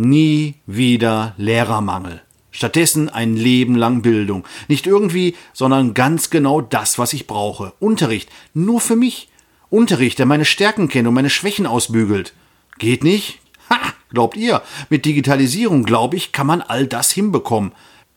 Nie wieder Lehrermangel. Stattdessen ein Leben lang Bildung. Nicht irgendwie, sondern ganz genau das, was ich brauche. Unterricht. Nur für mich. Unterricht, der meine Stärken kennt und meine Schwächen ausbügelt. Geht nicht? Ha, glaubt ihr? Mit Digitalisierung, glaube ich, kann man all das hinbekommen.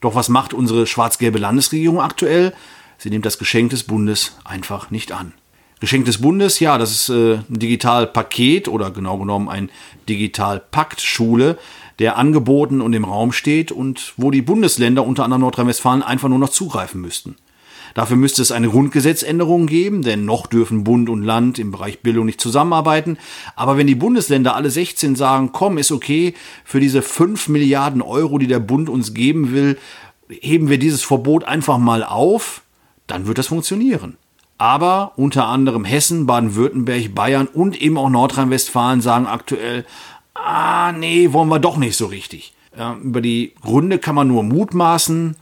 Doch was macht unsere schwarz-gelbe Landesregierung aktuell? Sie nimmt das Geschenk des Bundes einfach nicht an. Geschenk des Bundes, ja, das ist äh, ein Digitalpaket oder genau genommen ein Digitalpakt Schule, der angeboten und im Raum steht und wo die Bundesländer, unter anderem Nordrhein-Westfalen, einfach nur noch zugreifen müssten. Dafür müsste es eine Grundgesetzänderung geben, denn noch dürfen Bund und Land im Bereich Bildung nicht zusammenarbeiten. Aber wenn die Bundesländer alle 16 sagen, komm, ist okay, für diese 5 Milliarden Euro, die der Bund uns geben will, heben wir dieses Verbot einfach mal auf, dann wird das funktionieren. Aber unter anderem Hessen, Baden-Württemberg, Bayern und eben auch Nordrhein-Westfalen sagen aktuell, ah, nee, wollen wir doch nicht so richtig. Ja, über die Gründe kann man nur mutmaßen.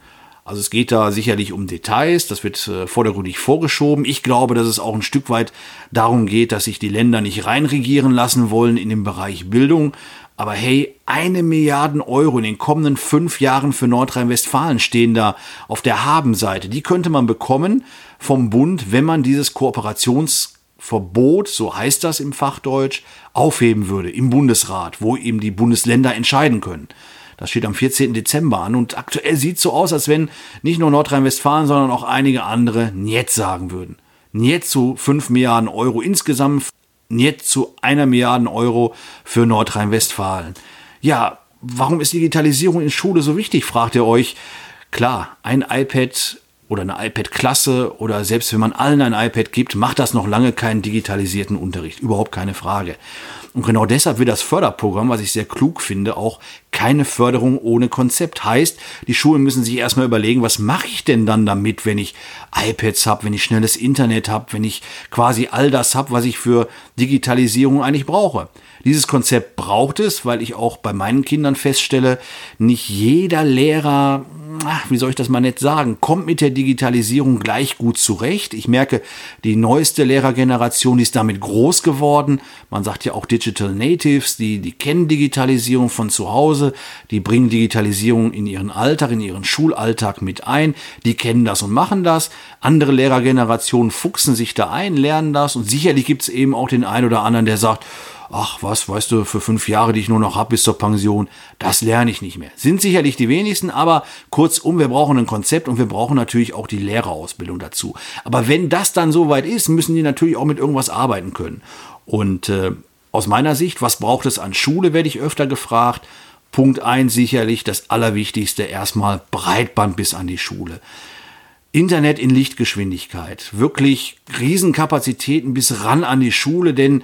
Also es geht da sicherlich um Details, das wird äh, vordergründig vorgeschoben. Ich glaube, dass es auch ein Stück weit darum geht, dass sich die Länder nicht reinregieren lassen wollen in den Bereich Bildung. Aber hey, eine Milliarden Euro in den kommenden fünf Jahren für Nordrhein-Westfalen stehen da auf der Habenseite. Die könnte man bekommen vom Bund, wenn man dieses Kooperationsverbot, so heißt das im Fachdeutsch, aufheben würde im Bundesrat, wo eben die Bundesländer entscheiden können. Das steht am 14. Dezember an und aktuell sieht es so aus, als wenn nicht nur Nordrhein-Westfalen, sondern auch einige andere Niet sagen würden. Niet zu 5 Milliarden Euro insgesamt, Niet zu einer Milliarden Euro für Nordrhein-Westfalen. Ja, warum ist Digitalisierung in Schule so wichtig, fragt ihr euch. Klar, ein iPad oder eine iPad-Klasse oder selbst wenn man allen ein iPad gibt, macht das noch lange keinen digitalisierten Unterricht. Überhaupt keine Frage. Und genau deshalb wird das Förderprogramm, was ich sehr klug finde, auch keine Förderung ohne Konzept. Heißt, die Schulen müssen sich erstmal überlegen, was mache ich denn dann damit, wenn ich iPads habe, wenn ich schnelles Internet habe, wenn ich quasi all das habe, was ich für Digitalisierung eigentlich brauche. Dieses Konzept braucht es, weil ich auch bei meinen Kindern feststelle, nicht jeder Lehrer, wie soll ich das mal nett sagen, kommt mit der Digitalisierung gleich gut zurecht. Ich merke, die neueste Lehrergeneration ist damit groß geworden. Man sagt ja auch Digital Natives, die, die kennen Digitalisierung von zu Hause, die bringen Digitalisierung in ihren Alltag, in ihren Schulalltag mit ein, die kennen das und machen das. Andere Lehrergenerationen fuchsen sich da ein, lernen das und sicherlich gibt es eben auch den einen oder anderen, der sagt, ach was, weißt du, für fünf Jahre, die ich nur noch habe bis zur Pension, das lerne ich nicht mehr. Sind sicherlich die wenigsten, aber kurzum, wir brauchen ein Konzept und wir brauchen natürlich auch die Lehrerausbildung dazu. Aber wenn das dann soweit ist, müssen die natürlich auch mit irgendwas arbeiten können. Und äh, aus meiner Sicht, was braucht es an Schule, werde ich öfter gefragt. Punkt eins sicherlich das Allerwichtigste, erstmal Breitband bis an die Schule. Internet in Lichtgeschwindigkeit, wirklich Riesenkapazitäten bis ran an die Schule, denn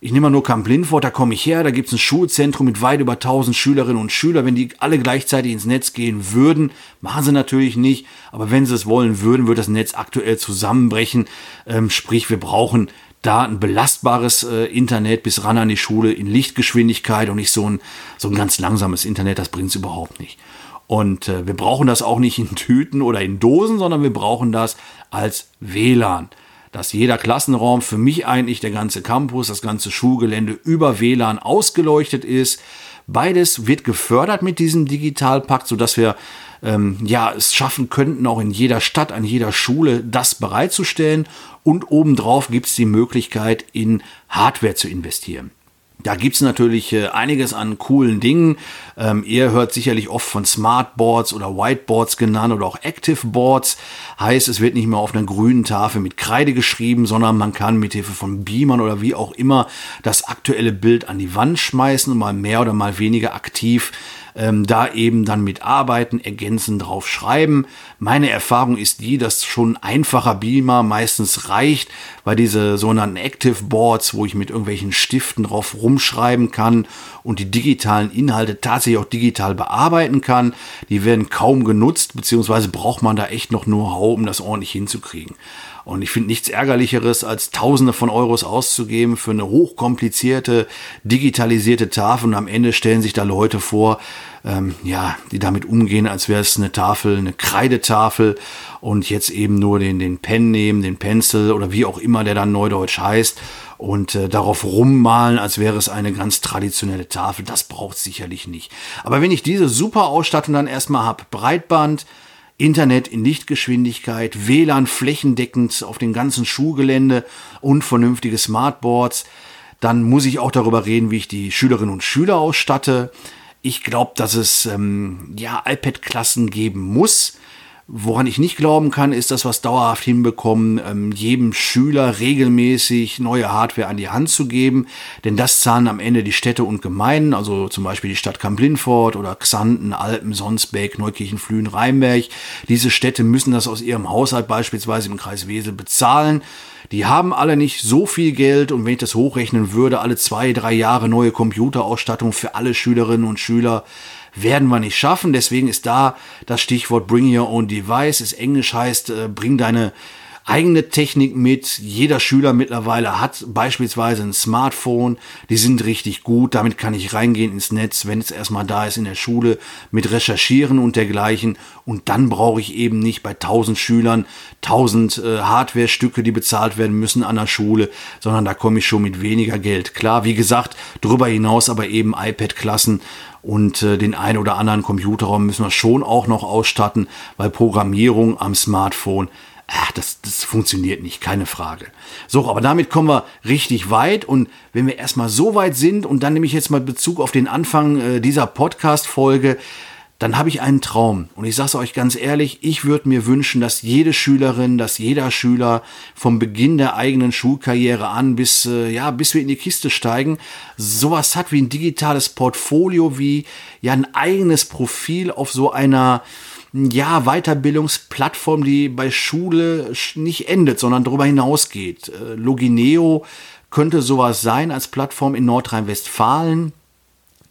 ich nehme mal nur Kamp Lindfort, da komme ich her, da gibt es ein Schulzentrum mit weit über 1000 Schülerinnen und Schülern. Wenn die alle gleichzeitig ins Netz gehen würden, machen sie natürlich nicht, aber wenn sie es wollen würden, würde das Netz aktuell zusammenbrechen. Ähm, sprich, wir brauchen da ein belastbares äh, Internet bis ran an die Schule in Lichtgeschwindigkeit und nicht so ein, so ein ganz langsames Internet, das bringt es überhaupt nicht. Und äh, wir brauchen das auch nicht in Tüten oder in Dosen, sondern wir brauchen das als WLAN dass jeder Klassenraum, für mich eigentlich der ganze Campus, das ganze Schulgelände über WLAN ausgeleuchtet ist. Beides wird gefördert mit diesem Digitalpakt, sodass wir ähm, ja, es schaffen könnten, auch in jeder Stadt, an jeder Schule das bereitzustellen. Und obendrauf gibt es die Möglichkeit, in Hardware zu investieren. Da gibt's natürlich äh, einiges an coolen Dingen. Ähm, ihr hört sicherlich oft von Smartboards oder Whiteboards genannt oder auch Active Boards. Heißt, es wird nicht mehr auf einer grünen Tafel mit Kreide geschrieben, sondern man kann mit Hilfe von Beamern oder wie auch immer das aktuelle Bild an die Wand schmeißen und mal mehr oder mal weniger aktiv ähm, da eben dann mit arbeiten, ergänzend drauf schreiben. Meine Erfahrung ist die, dass schon einfacher Beamer meistens reicht, weil diese sogenannten Active Boards, wo ich mit irgendwelchen Stiften drauf rumschreiben kann und die digitalen Inhalte tatsächlich auch digital bearbeiten kann, die werden kaum genutzt, beziehungsweise braucht man da echt noch Know-how, um das ordentlich hinzukriegen. Und ich finde nichts ärgerlicheres, als Tausende von Euros auszugeben für eine hochkomplizierte, digitalisierte Tafel und am Ende stellen sich da Leute vor, ähm, ja, die damit umgehen, als wäre es eine Tafel, eine Kreidetafel und jetzt eben nur den, den Pen nehmen, den Pencil oder wie auch immer der dann neudeutsch heißt und äh, darauf rummalen, als wäre es eine ganz traditionelle Tafel. Das braucht sicherlich nicht. Aber wenn ich diese super Ausstattung dann erstmal habe, Breitband, Internet in Lichtgeschwindigkeit, WLAN flächendeckend auf dem ganzen Schulgelände und vernünftige Smartboards, dann muss ich auch darüber reden, wie ich die Schülerinnen und Schüler ausstatte. Ich glaube, dass es ähm, ja iPad-Klassen geben muss. Woran ich nicht glauben kann, ist, dass wir es dauerhaft hinbekommen, ähm, jedem Schüler regelmäßig neue Hardware an die Hand zu geben. Denn das zahlen am Ende die Städte und Gemeinden, also zum Beispiel die Stadt Kamp-Lindfort oder Xanten, Alpen, Sonsbeck, Neukirchen, Flühen, Rheinberg. Diese Städte müssen das aus ihrem Haushalt beispielsweise im Kreis Wesel bezahlen. Die haben alle nicht so viel Geld und wenn ich das hochrechnen würde, alle zwei, drei Jahre neue Computerausstattung für alle Schülerinnen und Schüler, werden wir nicht schaffen. Deswegen ist da das Stichwort Bring Your Own Device. Es Englisch heißt, äh, bring deine eigene Technik mit. Jeder Schüler mittlerweile hat beispielsweise ein Smartphone. Die sind richtig gut. Damit kann ich reingehen ins Netz, wenn es erstmal da ist in der Schule, mit recherchieren und dergleichen. Und dann brauche ich eben nicht bei 1000 Schülern 1000 äh, Hardware-Stücke, die bezahlt werden müssen an der Schule, sondern da komme ich schon mit weniger Geld. Klar, wie gesagt, darüber hinaus aber eben iPad-Klassen und äh, den ein oder anderen Computerraum müssen wir schon auch noch ausstatten, weil Programmierung am Smartphone ach, das, das funktioniert nicht, keine Frage. So, aber damit kommen wir richtig weit und wenn wir erstmal so weit sind und dann nehme ich jetzt mal Bezug auf den Anfang äh, dieser Podcast-Folge, dann habe ich einen Traum. Und ich sage es euch ganz ehrlich, ich würde mir wünschen, dass jede Schülerin, dass jeder Schüler vom Beginn der eigenen Schulkarriere an bis, äh, ja, bis wir in die Kiste steigen, sowas hat wie ein digitales Portfolio, wie ja ein eigenes Profil auf so einer, ja, Weiterbildungsplattform, die bei Schule nicht endet, sondern darüber hinausgeht. Äh, Logineo könnte sowas sein als Plattform in Nordrhein-Westfalen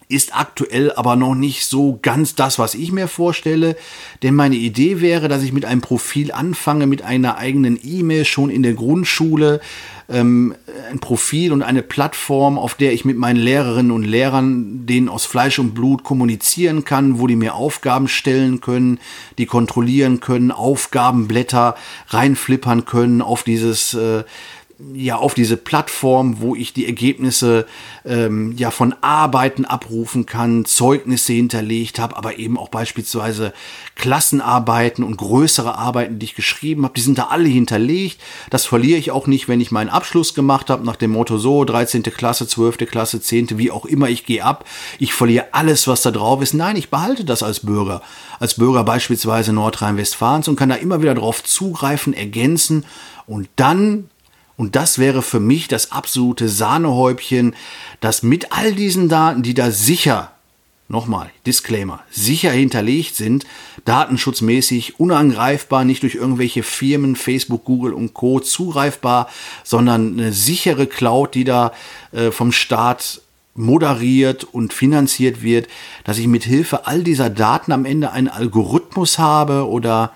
ist aktuell aber noch nicht so ganz das, was ich mir vorstelle. Denn meine Idee wäre, dass ich mit einem Profil anfange, mit einer eigenen E-Mail schon in der Grundschule. Ähm, ein Profil und eine Plattform, auf der ich mit meinen Lehrerinnen und Lehrern, denen aus Fleisch und Blut kommunizieren kann, wo die mir Aufgaben stellen können, die kontrollieren können, Aufgabenblätter reinflippern können auf dieses äh, ja auf diese Plattform, wo ich die Ergebnisse ähm, ja von Arbeiten abrufen kann, Zeugnisse hinterlegt habe, aber eben auch beispielsweise Klassenarbeiten und größere Arbeiten, die ich geschrieben habe, die sind da alle hinterlegt. Das verliere ich auch nicht, wenn ich meinen Abschluss gemacht habe, nach dem Motto so 13. Klasse, 12. Klasse, 10., wie auch immer, ich gehe ab. Ich verliere alles, was da drauf ist. Nein, ich behalte das als Bürger, als Bürger beispielsweise Nordrhein-Westfalens und kann da immer wieder drauf zugreifen, ergänzen und dann und das wäre für mich das absolute Sahnehäubchen, dass mit all diesen Daten, die da sicher, nochmal, Disclaimer, sicher hinterlegt sind, datenschutzmäßig unangreifbar, nicht durch irgendwelche Firmen, Facebook, Google und Co. zugreifbar, sondern eine sichere Cloud, die da äh, vom Staat moderiert und finanziert wird, dass ich mit Hilfe all dieser Daten am Ende einen Algorithmus habe oder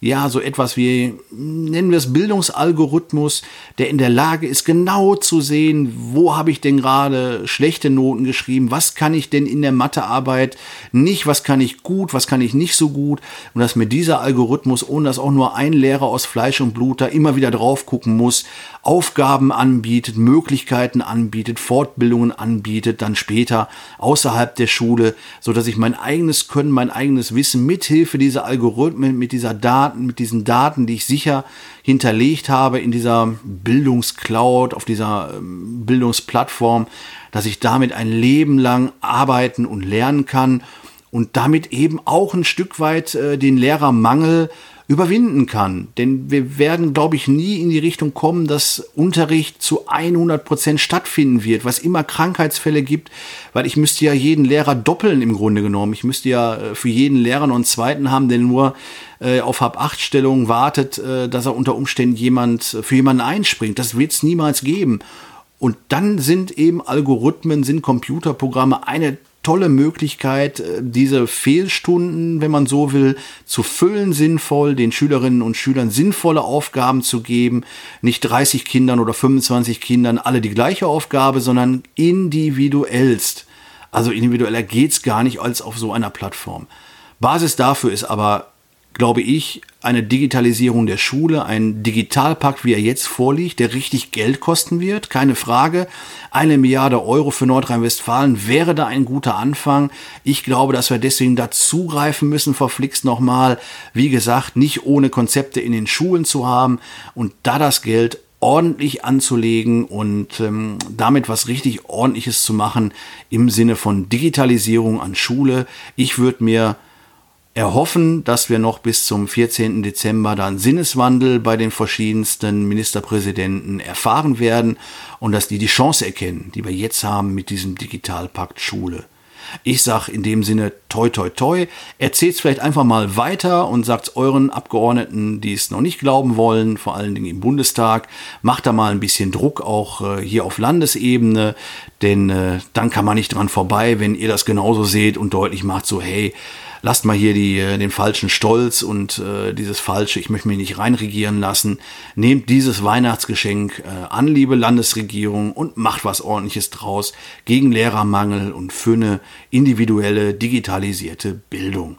ja, so etwas wie, nennen wir es Bildungsalgorithmus, der in der Lage ist, genau zu sehen, wo habe ich denn gerade schlechte Noten geschrieben, was kann ich denn in der Mathearbeit nicht, was kann ich gut, was kann ich nicht so gut. Und dass mir dieser Algorithmus, ohne dass auch nur ein Lehrer aus Fleisch und Blut da immer wieder drauf gucken muss, Aufgaben anbietet, Möglichkeiten anbietet, Fortbildungen anbietet, dann später außerhalb der Schule, so dass ich mein eigenes Können, mein eigenes Wissen mithilfe dieser Algorithmen, mit dieser Daten, mit diesen Daten, die ich sicher hinterlegt habe in dieser Bildungscloud, auf dieser ähm, Bildungsplattform, dass ich damit ein Leben lang arbeiten und lernen kann und damit eben auch ein Stück weit äh, den Lehrermangel überwinden kann. Denn wir werden, glaube ich, nie in die Richtung kommen, dass Unterricht zu 100 Prozent stattfinden wird, was immer Krankheitsfälle gibt, weil ich müsste ja jeden Lehrer doppeln im Grunde genommen. Ich müsste ja äh, für jeden Lehrer noch einen zweiten haben, der nur äh, auf Hab-8-Stellung wartet, äh, dass er unter Umständen jemand für jemanden einspringt. Das wird es niemals geben. Und dann sind eben Algorithmen, sind Computerprogramme eine tolle Möglichkeit, äh, diese Fehlstunden, wenn man so will, zu füllen sinnvoll, den Schülerinnen und Schülern sinnvolle Aufgaben zu geben, nicht 30 Kindern oder 25 Kindern alle die gleiche Aufgabe, sondern individuellst. Also individueller geht's gar nicht als auf so einer Plattform. Basis dafür ist aber glaube ich, eine Digitalisierung der Schule, ein Digitalpakt, wie er jetzt vorliegt, der richtig Geld kosten wird, keine Frage. Eine Milliarde Euro für Nordrhein-Westfalen wäre da ein guter Anfang. Ich glaube, dass wir deswegen dazugreifen müssen, verflixt nochmal, wie gesagt, nicht ohne Konzepte in den Schulen zu haben und da das Geld ordentlich anzulegen und ähm, damit was richtig ordentliches zu machen im Sinne von Digitalisierung an Schule. Ich würde mir erhoffen, dass wir noch bis zum 14. Dezember dann Sinneswandel bei den verschiedensten Ministerpräsidenten erfahren werden und dass die die Chance erkennen, die wir jetzt haben mit diesem Digitalpakt Schule. Ich sag in dem Sinne toi toi toi. Erzählt's vielleicht einfach mal weiter und sagt's euren Abgeordneten, die es noch nicht glauben wollen, vor allen Dingen im Bundestag. Macht da mal ein bisschen Druck auch äh, hier auf Landesebene, denn äh, dann kann man nicht dran vorbei, wenn ihr das genauso seht und deutlich macht so hey, lasst mal hier die, äh, den falschen Stolz und äh, dieses falsche, ich möchte mich nicht reinregieren lassen. Nehmt dieses Weihnachtsgeschenk äh, an, liebe Landesregierung, und macht was ordentliches draus gegen Lehrermangel und für eine individuelle, digitalisierte Bildung.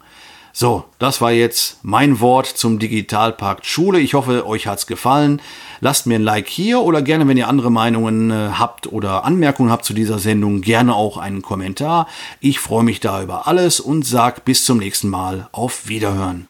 So, das war jetzt mein Wort zum Digitalpakt Schule. Ich hoffe, euch hat's gefallen. Lasst mir ein Like hier oder gerne, wenn ihr andere Meinungen äh, habt oder Anmerkungen habt zu dieser Sendung, gerne auch einen Kommentar. Ich freue mich da über alles und sag bis zum nächsten Mal. Auf Wiederhören.